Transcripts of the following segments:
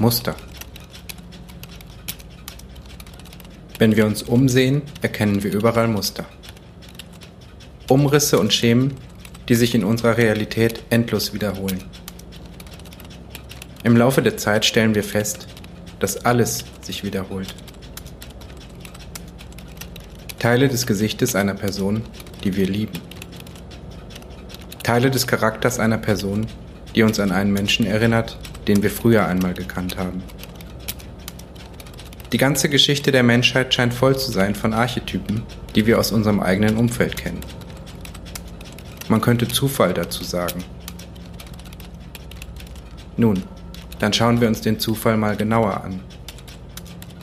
Muster. Wenn wir uns umsehen, erkennen wir überall Muster. Umrisse und Schemen, die sich in unserer Realität endlos wiederholen. Im Laufe der Zeit stellen wir fest, dass alles sich wiederholt. Teile des Gesichtes einer Person, die wir lieben. Teile des Charakters einer Person, die uns an einen Menschen erinnert, den wir früher einmal gekannt haben. Die ganze Geschichte der Menschheit scheint voll zu sein von Archetypen, die wir aus unserem eigenen Umfeld kennen. Man könnte Zufall dazu sagen. Nun, dann schauen wir uns den Zufall mal genauer an.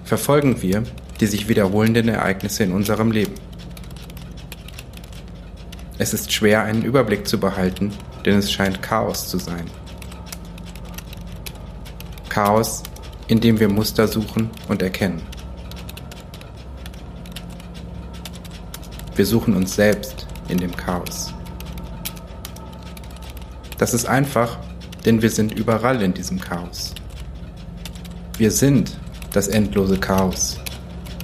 Verfolgen wir die sich wiederholenden Ereignisse in unserem Leben. Es ist schwer, einen Überblick zu behalten, denn es scheint Chaos zu sein. Chaos, in dem wir Muster suchen und erkennen. Wir suchen uns selbst in dem Chaos. Das ist einfach, denn wir sind überall in diesem Chaos. Wir sind das endlose Chaos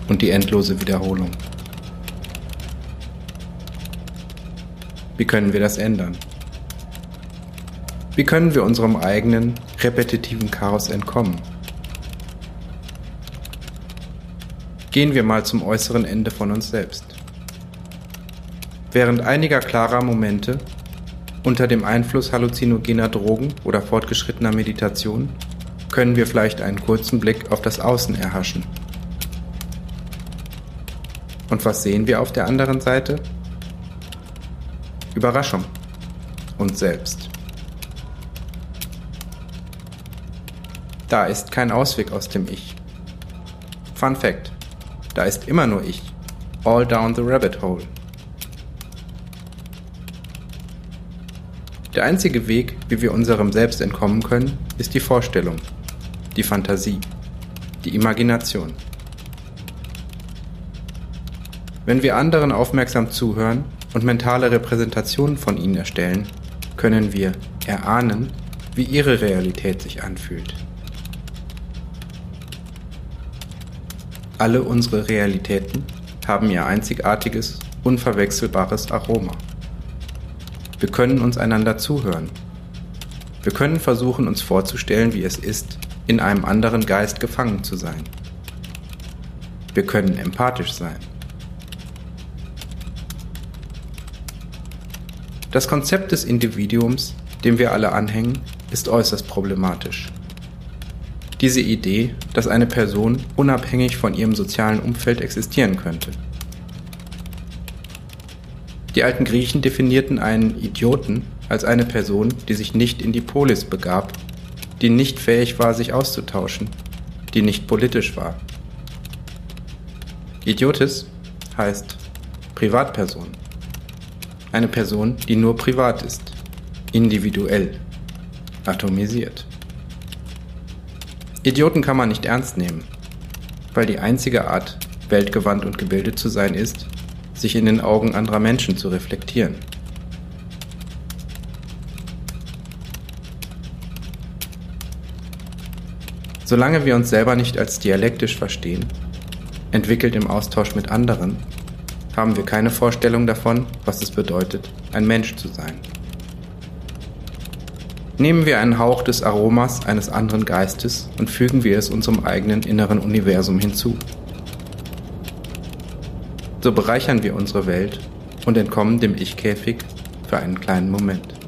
und die endlose Wiederholung. Wie können wir das ändern? Wie können wir unserem eigenen, repetitiven Chaos entkommen? Gehen wir mal zum äußeren Ende von uns selbst. Während einiger klarer Momente unter dem Einfluss halluzinogener Drogen oder fortgeschrittener Meditation können wir vielleicht einen kurzen Blick auf das Außen erhaschen. Und was sehen wir auf der anderen Seite? Überraschung. Uns selbst. Da ist kein Ausweg aus dem Ich. Fun Fact. Da ist immer nur ich. All down the rabbit hole. Der einzige Weg, wie wir unserem Selbst entkommen können, ist die Vorstellung, die Fantasie, die Imagination. Wenn wir anderen aufmerksam zuhören und mentale Repräsentationen von ihnen erstellen, können wir erahnen, wie ihre Realität sich anfühlt. Alle unsere Realitäten haben ihr einzigartiges, unverwechselbares Aroma. Wir können uns einander zuhören. Wir können versuchen, uns vorzustellen, wie es ist, in einem anderen Geist gefangen zu sein. Wir können empathisch sein. Das Konzept des Individuums, dem wir alle anhängen, ist äußerst problematisch. Diese Idee, dass eine Person unabhängig von ihrem sozialen Umfeld existieren könnte. Die alten Griechen definierten einen Idioten als eine Person, die sich nicht in die Polis begab, die nicht fähig war, sich auszutauschen, die nicht politisch war. Idiotis heißt Privatperson. Eine Person, die nur privat ist, individuell, atomisiert. Idioten kann man nicht ernst nehmen, weil die einzige Art, weltgewandt und gebildet zu sein, ist, sich in den Augen anderer Menschen zu reflektieren. Solange wir uns selber nicht als dialektisch verstehen, entwickelt im Austausch mit anderen, haben wir keine Vorstellung davon, was es bedeutet, ein Mensch zu sein. Nehmen wir einen Hauch des Aromas eines anderen Geistes und fügen wir es unserem eigenen inneren Universum hinzu. So bereichern wir unsere Welt und entkommen dem Ich-Käfig für einen kleinen Moment.